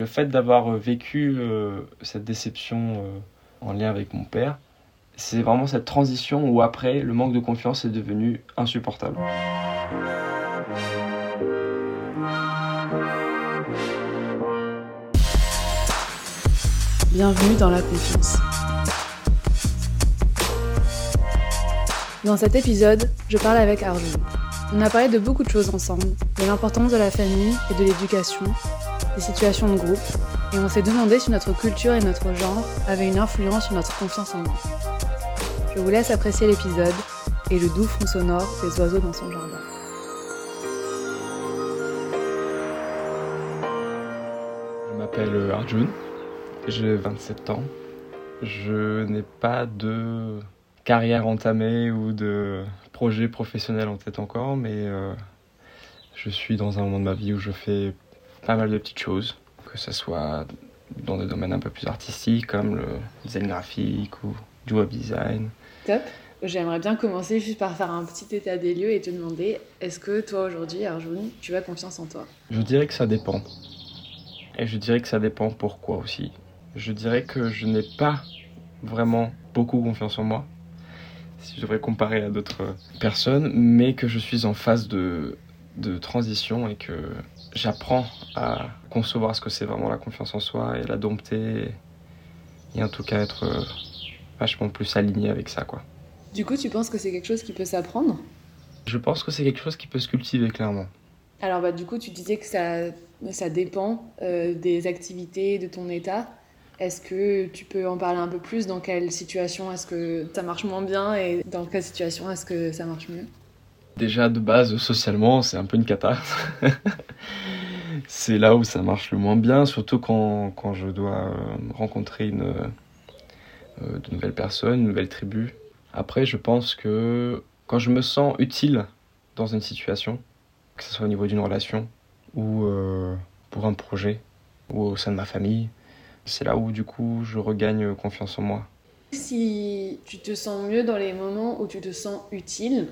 Le fait d'avoir vécu cette déception en lien avec mon père, c'est vraiment cette transition où après, le manque de confiance est devenu insupportable. Bienvenue dans la confiance. Dans cet épisode, je parle avec Arjun. On a parlé de beaucoup de choses ensemble, de l'importance de la famille et de l'éducation, des situations de groupe, et on s'est demandé si notre culture et notre genre avaient une influence sur notre confiance en nous. Je vous laisse apprécier l'épisode et le doux fond sonore des oiseaux dans son jardin. Je m'appelle Arjun, j'ai 27 ans. Je n'ai pas de carrière entamée ou de projet professionnel en tête encore, mais euh, je suis dans un moment de ma vie où je fais pas mal de petites choses, que ce soit dans des domaines un peu plus artistiques comme le design graphique ou du web design. Top. J'aimerais bien commencer juste par faire un petit état des lieux et te demander est-ce que toi aujourd'hui, Arjun, tu as confiance en toi? Je dirais que ça dépend. Et je dirais que ça dépend pourquoi aussi. Je dirais que je n'ai pas vraiment beaucoup confiance en moi, si je devrais comparer à d'autres personnes, mais que je suis en phase de, de transition et que j'apprends à concevoir ce que c'est vraiment la confiance en soi et la dompter et en tout cas être vachement plus aligné avec ça quoi. Du coup, tu penses que c'est quelque chose qui peut s'apprendre? Je pense que c'est quelque chose qui peut se cultiver clairement. Alors bah du coup, tu disais que ça, ça dépend euh, des activités, de ton état. Est-ce que tu peux en parler un peu plus? Dans quelle situation est-ce que ça marche moins bien et dans quelle situation est-ce que ça marche mieux? Déjà de base, socialement, c'est un peu une cata. c'est là où ça marche le moins bien, surtout quand, quand je dois euh, rencontrer une, euh, de nouvelles personnes, une nouvelle tribu. Après, je pense que quand je me sens utile dans une situation, que ce soit au niveau d'une relation ou euh, pour un projet ou au sein de ma famille, c'est là où du coup je regagne confiance en moi. Si tu te sens mieux dans les moments où tu te sens utile,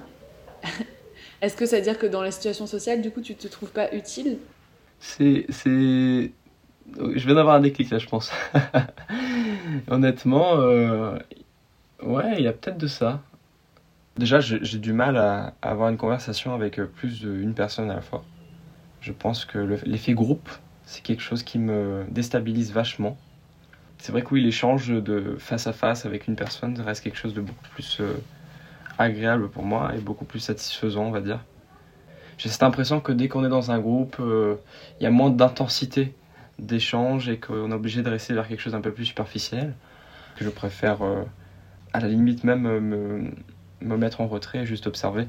est-ce que ça veut dire que dans les situations sociales, du coup, tu te trouves pas utile? C'est. Je viens d'avoir un déclic là, je pense. Honnêtement, euh, ouais, il y a peut-être de ça. Déjà, j'ai du mal à, avoir une conversation avec plus d'une personne à la fois. Je pense que l'effet groupe, c'est quelque chose qui me déstabilise vachement. C'est vrai que oui, l'échange de face à face avec une personne reste quelque chose de beaucoup plus euh, agréable pour moi et beaucoup plus satisfaisant, on va dire. J'ai cette impression que dès qu'on est dans un groupe, euh, il y a moins d'intensité d'échange et qu'on est obligé de rester vers quelque chose d'un peu plus superficiel. Que je préfère, euh, à la limite même, me, me mettre en retrait et juste observer.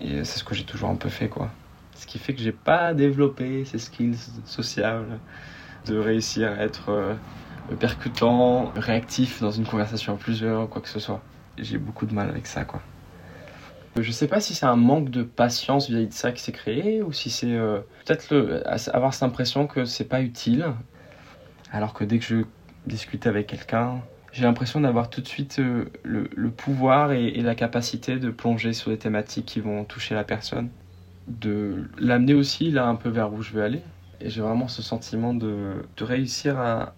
Et c'est ce que j'ai toujours un peu fait, quoi. Ce qui fait que j'ai pas développé ces skills sociables de réussir à être euh, percutant, réactif dans une conversation à plusieurs, quoi que ce soit. J'ai beaucoup de mal avec ça, quoi. Je sais pas si c'est un manque de patience vis-à-vis de ça qui s'est créé ou si c'est euh, peut-être avoir cette impression que c'est pas utile. Alors que dès que je discute avec quelqu'un, j'ai l'impression d'avoir tout de suite euh, le, pouvoir et, la capacité de plonger sur des thématiques qui vont toucher la personne de l'amener aussi là un peu vers où je veux aller. Et j'ai vraiment ce sentiment de, réussir à,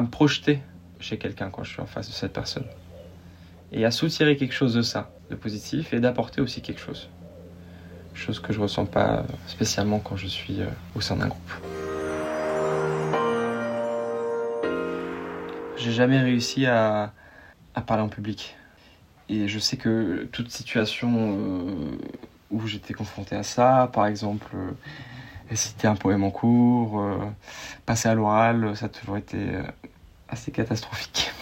me projeter chez quelqu'un quand je suis en face de cette personne. Et à soutirer quelque chose de ça, de positif, et d'apporter aussi quelque chose. Chose que je ressens pas spécialement quand je suis euh, au sein d'un groupe. J'ai jamais réussi à, parler en public. Et je sais que toute situation euh, où j'étais confronté à ça, par exemple euh, réciter un poème en cours, euh, passer à l'oral, ça a toujours été assez catastrophique.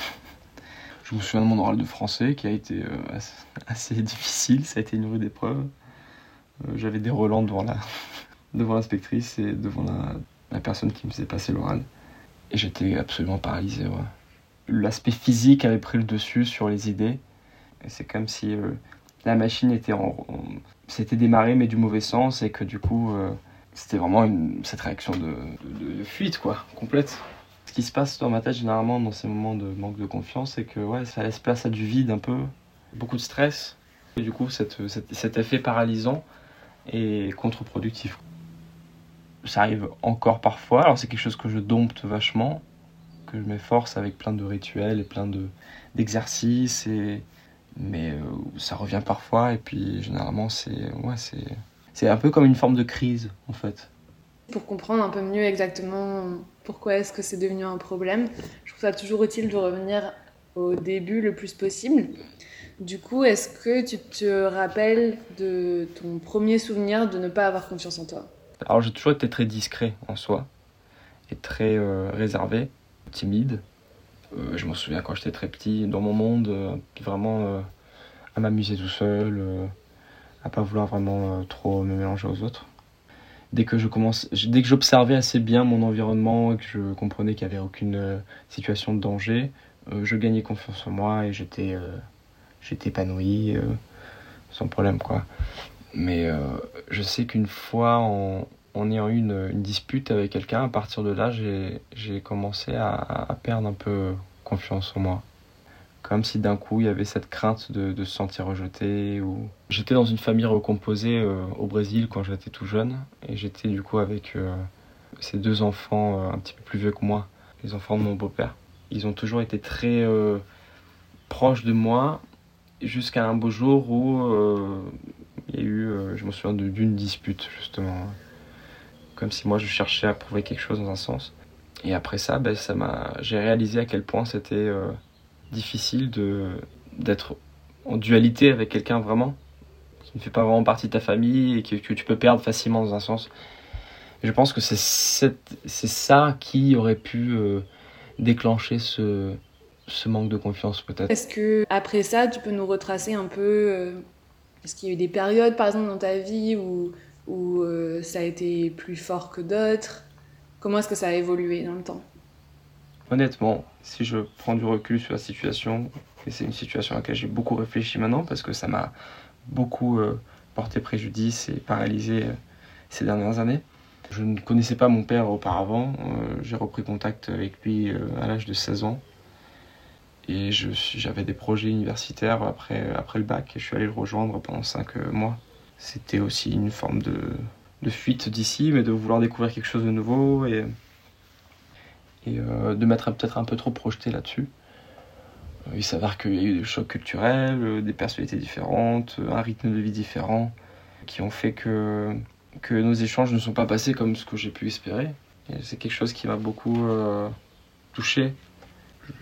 Je me souviens de mon oral de français qui a été assez, difficile, ça a été une rude épreuve. J'avais des relents devant la devant l'inspectrice et devant la, personne qui me faisait passer l'oral. Et j'étais absolument paralysé. L'aspect physique avait pris le dessus sur les idées. C'est comme si la machine était en, s'était démarré mais du mauvais sens et que du coup euh, c'était vraiment cette réaction de, de, fuite quoi, complète. Ce qui se passe dans ma tête généralement dans ces moments de manque de confiance, c'est que ouais, ça laisse place à du vide un peu, beaucoup de stress. Et du coup, cette, cet effet paralysant est contre-productif. Ça arrive encore parfois. Alors c'est quelque chose que je dompte vachement, que je m'efforce avec plein de rituels et plein de d'exercices et mais euh, ça revient parfois et puis généralement c'est ouais, un peu comme une forme de crise en fait. Pour comprendre un peu mieux exactement pourquoi est-ce que c'est devenu un problème, je trouve ça toujours utile de revenir au début le plus possible. Du coup, est-ce que tu te rappelles de ton premier souvenir de ne pas avoir confiance en toi? Alors j'ai toujours été très discret en soi et très euh, réservé, timide. Euh, je me souviens quand j'étais très petit, dans mon monde, euh, vraiment à m'amuser tout seul, à pas vouloir vraiment trop me mélanger aux autres. Dès que je commence, dès que j'observais assez bien mon environnement et que je comprenais qu'il n'y avait aucune situation de danger, je gagnais confiance en moi et j'étais j'étais épanoui sans problème quoi. Mais je sais qu'une fois en, ayant eu une, dispute avec quelqu'un, à partir de là, j'ai commencé à, à, perdre un peu confiance en moi. Comme si d'un coup il y avait cette crainte de, se sentir rejeté. J'étais dans une famille recomposée euh, au Brésil quand j'étais tout jeune. Et j'étais du coup avec euh, ces deux enfants euh, un petit peu plus vieux que moi, les enfants de mon beau-père. Ils ont toujours été très proches de moi jusqu'à un beau jour où il y a eu, je me souviens d'une dispute justement comme si moi je cherchais à prouver quelque chose dans un sens. Et après ça, ben, j'ai réalisé à quel point c'était difficile d'être en dualité avec quelqu'un vraiment qui ne fait pas vraiment partie de ta famille et que, que tu peux perdre facilement dans un sens. Je pense que c'est ça qui aurait pu euh, déclencher ce, ce manque de confiance peut-être. Est-ce que après ça, tu peux nous retracer un peu euh, Est-ce qu'il y a eu des périodes, par exemple, dans ta vie où où euh, ça a été plus fort que d'autres? Comment est-ce que ça a évolué dans le temps? Honnêtement, si je prends du recul sur la situation, et c'est une situation à laquelle j'ai beaucoup réfléchi maintenant parce que ça m'a beaucoup euh, porté préjudice et paralysé euh, ces dernières années. Je ne connaissais pas mon père auparavant, euh, j'ai repris contact avec lui à l'âge de 16 ans et j'avais des projets universitaires après, après le bac et je suis allé le rejoindre pendant 5 mois c'était aussi une forme de, de fuite d'ici, mais de vouloir découvrir quelque chose de nouveau et, et euh, de m'être peut-être un peu trop projeté là-dessus. Euh, il s'avère qu'il y a eu des chocs culturels, euh, des personnalités différentes, un rythme de vie différent, qui ont fait que, que nos échanges ne sont pas passés comme ce que j'ai pu espérer. C'est quelque chose qui m'a beaucoup touché.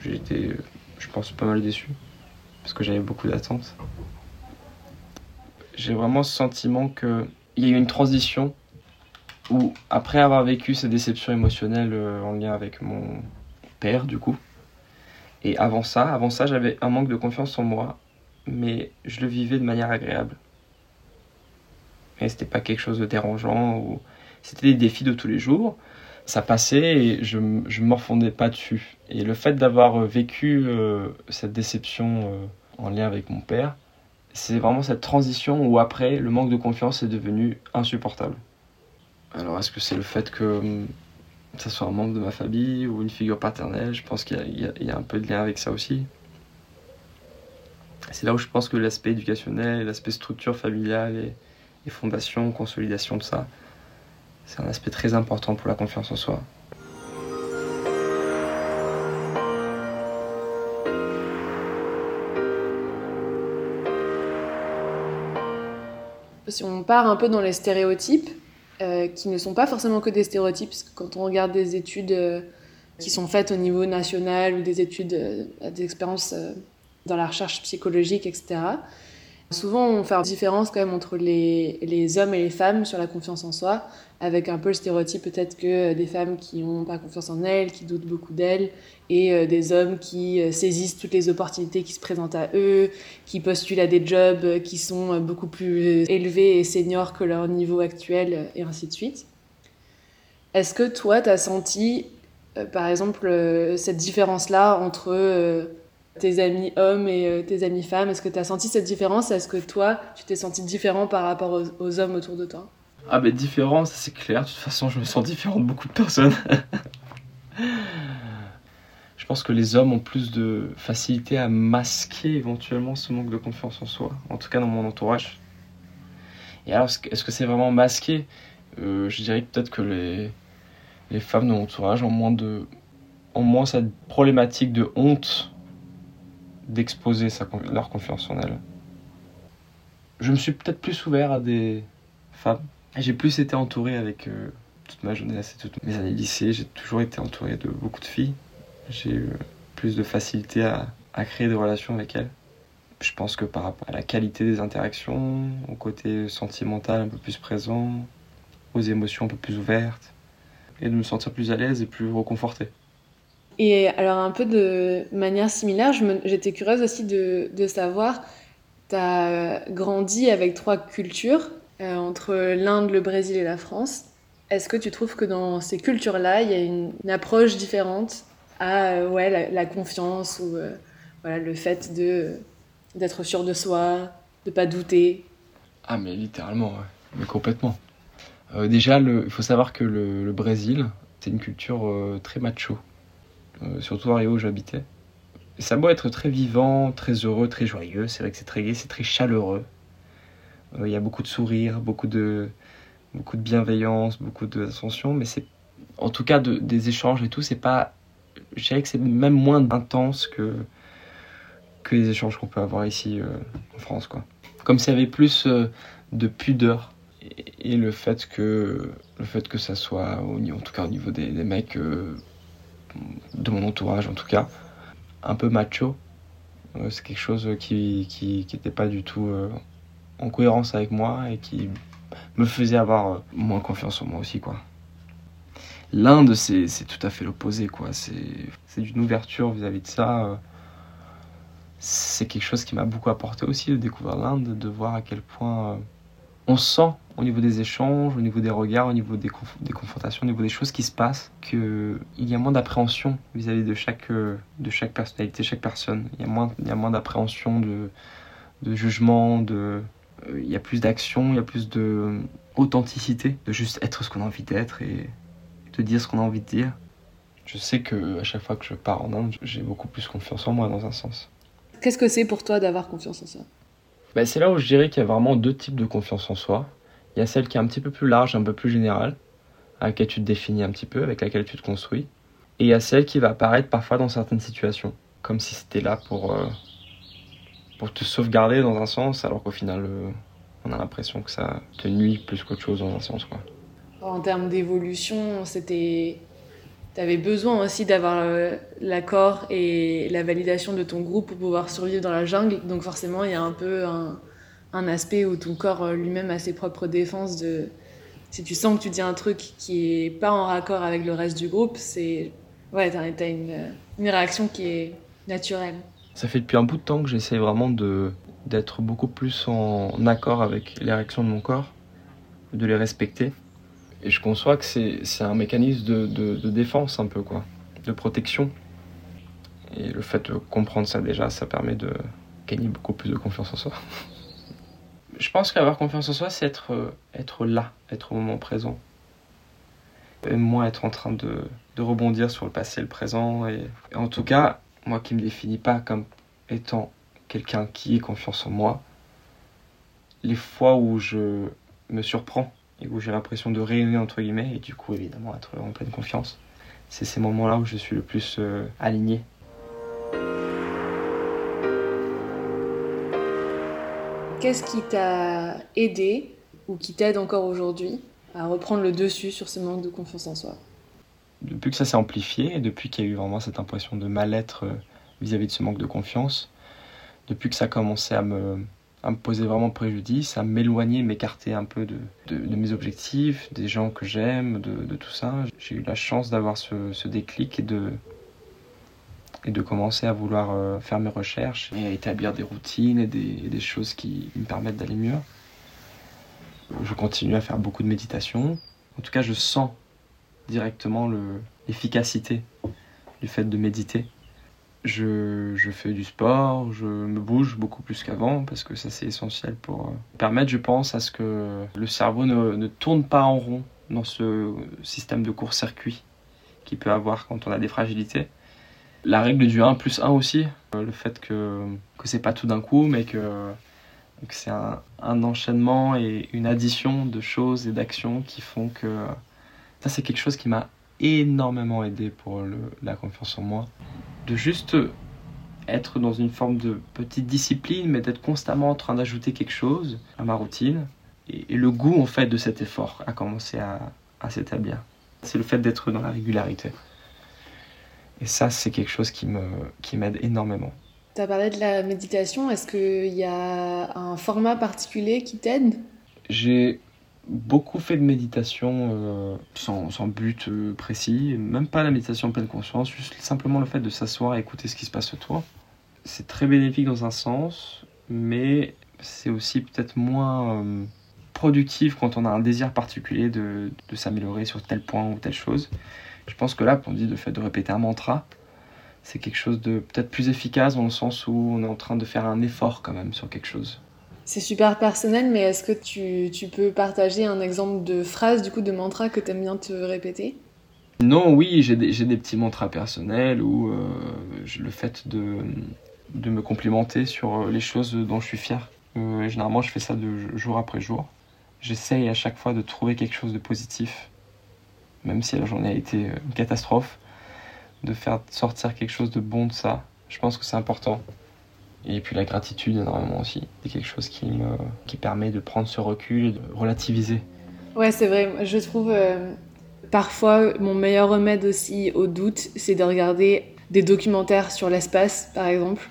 J'ai été, je pense, pas mal déçu, parce que j'avais beaucoup d'attentes j'ai vraiment ce sentiment qu'il y a eu une transition où, après avoir vécu ces déceptions émotionnelles euh, en lien avec mon père, du coup, et avant ça, avant ça, j'avais un manque de confiance en moi, mais je le vivais de manière agréable. Mais c'était pas quelque chose de dérangeant, ou c'était des défis de tous les jours. Ça passait et je ne morfondais pas dessus. Et le fait d'avoir vécu euh, cette déception euh, en lien avec mon père, c'est vraiment cette transition où après le manque de confiance est devenu insupportable. Alors est-ce que c'est le fait que ça soit un membre de ma famille ou une figure paternelle Je pense qu'il y, a un peu de lien avec ça aussi. C'est là où je pense que l'aspect éducationnel, l'aspect structure familiale et, et fondation, consolidation de ça, c'est un aspect très important pour la confiance en soi. si on part un peu dans les stéréotypes, euh, qui ne sont pas forcément que des stéréotypes, parce que quand on regarde des études euh, qui sont faites au niveau national ou des études, euh, des expériences dans la recherche psychologique, etc., souvent on fait une différence quand même entre les, les, hommes et les femmes sur la confiance en soi, avec un peu le stéréotype peut-être que des femmes qui n'ont pas confiance en elles, qui doutent beaucoup d'elles, et des hommes qui saisissent toutes les opportunités qui se présentent à eux, qui postulent à des jobs qui sont beaucoup plus élevés et seniors que leur niveau actuel, et ainsi de suite. Est-ce que toi, tu as senti, par exemple, cette différence-là entre tes amis hommes et tes amis femmes Est-ce que tu as senti cette différence? Est-ce que toi, tu t'es senti différent par rapport aux, aux, hommes autour de toi? Ah ben différent, ça c'est clair. De toute façon, je me sens différent de beaucoup de personnes. je pense que les hommes ont plus de facilité à masquer éventuellement ce manque de confiance en soi. En tout cas dans mon entourage. Et alors, est-ce que c'est vraiment masqué? Euh, je dirais peut-être que les, les femmes de mon entourage ont moins, de, ont moins cette problématique de honte d'exposer leur confiance en elles. Je me suis peut-être plus ouvert à des femmes. J'ai plus été entouré avec euh, toute ma jeunesse et toutes mes années lycée. J'ai toujours été entouré de beaucoup de filles. J'ai eu plus de facilité à, à créer des relations avec elles. Je pense que par rapport à la qualité des interactions, au côté sentimental un peu plus présent, aux émotions un peu plus ouvertes, et de me sentir plus à l'aise et plus reconforté. Et alors un peu de manière similaire, j'étais curieuse aussi de, savoir, tu as grandi avec trois cultures, euh, entre l'Inde, le Brésil et la France. Est-ce que tu trouves que dans ces cultures-là, il y a une, approche différente à euh, ouais, la, confiance ou euh, voilà, le fait d'être sûr de soi, de pas douter? Ah mais littéralement, mais complètement. déjà, il faut savoir que le Brésil, c'est une culture très macho. Euh, surtout à Rio où j'habitais. Ça doit être très vivant, très heureux, très joyeux. C'est vrai que c'est très gai, c'est très chaleureux. Euh, il y a beaucoup de sourires, beaucoup de, beaucoup de bienveillance, beaucoup d'attention, mais c'est en tout cas de, des échanges et tout, c'est pas. Je dirais que c'est même moins intense que, que les échanges qu'on peut avoir ici euh, en France. Quoi. Comme s'il y avait plus de pudeur. Et, le fait que le fait que ça soit, au, en tout cas au niveau des mecs, de mon entourage en tout cas, un peu macho. Euh, c'est quelque chose qui qui n'était pas du tout euh, en cohérence avec moi et qui me faisait avoir euh, moins confiance en moi aussi quoi. L'Inde c'est tout à fait l'opposé quoi. C'est d'une ouverture vis-à-vis de ça. C'est quelque chose qui m'a beaucoup apporté aussi de découvrir l'Inde, de voir à quel point on sent au niveau des échanges, au niveau des regards, au niveau des, confrontations, au niveau des choses qui se passent, qu'il y a moins d'appréhension vis-à-vis de chaque, euh, de chaque personnalité, chaque personne. Il y a moins, il y a moins d'appréhension, de, de jugement, de, euh, il y a plus d'action, il y a plus de authenticité, de juste être ce qu'on a envie d'être et de dire ce qu'on a envie de dire. Je sais que à chaque fois que je pars en Inde, j'ai beaucoup plus confiance en moi dans un sens. Qu'est-ce que c'est pour toi d'avoir confiance en soi? Ben, C'est là où je dirais qu'il y a vraiment deux types de confiance en soi. Il y a celle qui est un petit peu plus large, un peu plus générale, à laquelle tu te définis un petit peu, avec laquelle tu te construis. Et il y a celle qui va apparaître parfois dans certaines situations, comme si c'était là pour, euh, pour te sauvegarder dans un sens, alors qu'au final, euh, on a l'impression que ça te nuit plus qu'autre chose dans un sens. Quoi. En termes d'évolution, c'était. Tu avais besoin aussi d'avoir euh, l'accord et la validation de ton groupe pour pouvoir survivre dans la jungle. Donc forcément, il y a un peu un, aspect où ton corps euh, lui-même a ses propres défenses si tu sens que tu dis un truc qui est pas en raccord avec le reste du groupe, c'est ouais, t'as, une, une réaction qui est naturelle. Ça fait depuis un bout de temps que j'essaie vraiment d'être beaucoup plus en accord avec les réactions de mon corps, de les respecter. Et je conçois que c'est, un mécanisme de, de, défense un peu, quoi, de protection. Et le fait de comprendre ça déjà, ça permet de gagner beaucoup plus de confiance en soi. je pense qu'avoir confiance en soi, c'est être, euh, être là, être au moment présent. Et moi, être en train de, de rebondir sur le passé et le présent. Et, en tout cas, moi qui me définis pas comme étant quelqu'un qui ait confiance en moi, les fois où je me surprends et où j'ai l'impression de rayonner entre guillemets, et du coup évidemment être en pleine confiance, c'est ces moments-là où je suis le plus euh, aligné. Qu'est-ce qui t'a aidé ou qui t'aide encore aujourd'hui à reprendre le dessus sur ce manque de confiance en soi? Depuis que ça s'est amplifié et depuis qu'il y a eu vraiment cette impression de mal-être euh, vis-à-vis de ce manque de confiance, depuis que ça a commencé à me, à me poser vraiment préjudice, à m'éloigner, m'écarter un peu de, de, mes objectifs, des gens que j'aime, de, tout ça, j'ai eu la chance d'avoir ce, ce déclic et de, et de commencer à vouloir euh, faire mes recherches et à établir des routines et des, des choses qui me permettent d'aller mieux. Je continue à faire beaucoup de méditation. En tout cas, je sens directement l'efficacité du fait de méditer. Je, fais du sport, je me bouge beaucoup plus qu'avant parce que ça c'est essentiel pour euh, permettre, je pense, à ce que le cerveau ne, ne tourne pas en rond dans ce système de court-circuit qu'il peut avoir quand on a des fragilités. La règle du 1 plus 1 aussi, euh, le fait que, que c'est pas tout d'un coup, mais que c'est un, enchaînement et une addition de choses et d'actions qui font que ça c'est quelque chose qui m'a énormément aidé pour le, la confiance en moi. De juste être dans une forme de petite discipline, mais d'être constamment en train d'ajouter quelque chose à ma routine. Et, et, le goût en fait de cet effort a commencé à, à s'établir. C'est le fait d'être dans la régularité. Et ça, c'est quelque chose qui m'aide qui énormément. Tu as parlé de la méditation. Est-ce qu'il y a un format particulier qui t'aide? J'ai beaucoup fait de méditation euh, sans, but euh, précis, même pas la méditation en pleine conscience, juste simplement le fait de s'asseoir et écouter ce qui se passe autour. C'est très bénéfique dans un sens, mais c'est aussi peut-être moins euh, productif quand on a un désir particulier de, de s'améliorer sur tel point ou telle chose. Je pense que là, on dit le fait de répéter un mantra, c'est quelque chose de peut-être plus efficace dans le sens où on est en train de faire un effort quand même sur quelque chose. C'est super personnel, mais est-ce que tu, tu, peux partager un exemple de phrase, du coup, de mantra que tu aimes bien te répéter? Non, oui, j'ai des, des, petits mantras personnels ou euh, le fait de, de me complimenter sur les choses dont je suis fier. Euh, généralement, je fais ça de jour après jour. J'essaye à chaque fois de trouver quelque chose de positif, même si la journée a été une catastrophe, de faire sortir quelque chose de bon de ça. Je pense que c'est important. Et puis la gratitude énormément aussi. C'est quelque chose qui me qui permet de prendre ce recul et de relativiser. Ouais, c'est vrai. Je trouve euh, parfois mon meilleur remède aussi au doute, c'est de regarder des documentaires sur l'espace, par exemple.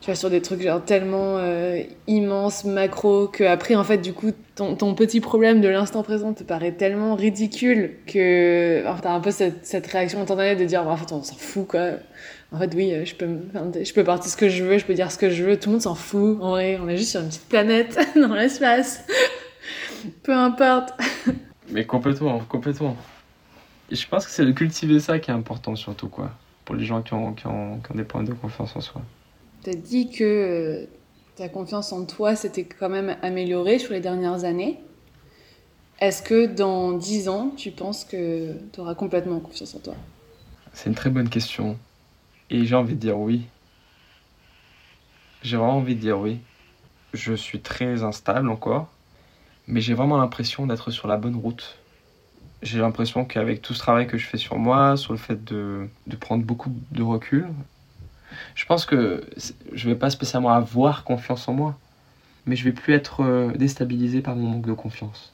Tu vois, sur des trucs genre tellement euh, immenses, macro, que après, en fait, du coup, ton, ton petit problème de l'instant présent te paraît tellement ridicule que enfin, t'as un peu cette, cette réaction instantanée de dire, en fait, on s'en fout, quoi. En fait, oui, je peux, je peux partir ce que je veux, je peux dire ce que je veux, tout le monde s'en fout. En vrai, on est juste sur une petite planète dans l'espace. Peu importe. Mais complètement, complètement. Et je pense que c'est de cultiver ça qui est important, surtout, quoi. Pour les gens qui ont, qui ont, qui ont des points de confiance en soi. Tu as dit que ta confiance en toi s'était quand même améliorée sur les dernières années. Est-ce que dans 10 ans, tu penses que tu auras complètement confiance en toi? C'est une très bonne question. Et j'ai envie de dire oui. J'ai vraiment envie de dire oui. Je suis très instable encore, mais j'ai vraiment l'impression d'être sur la bonne route. J'ai l'impression qu'avec tout ce travail que je fais sur moi, sur le fait de, de prendre beaucoup de recul, je pense que je vais pas spécialement avoir confiance en moi, mais je vais plus être déstabilisé par mon manque de confiance.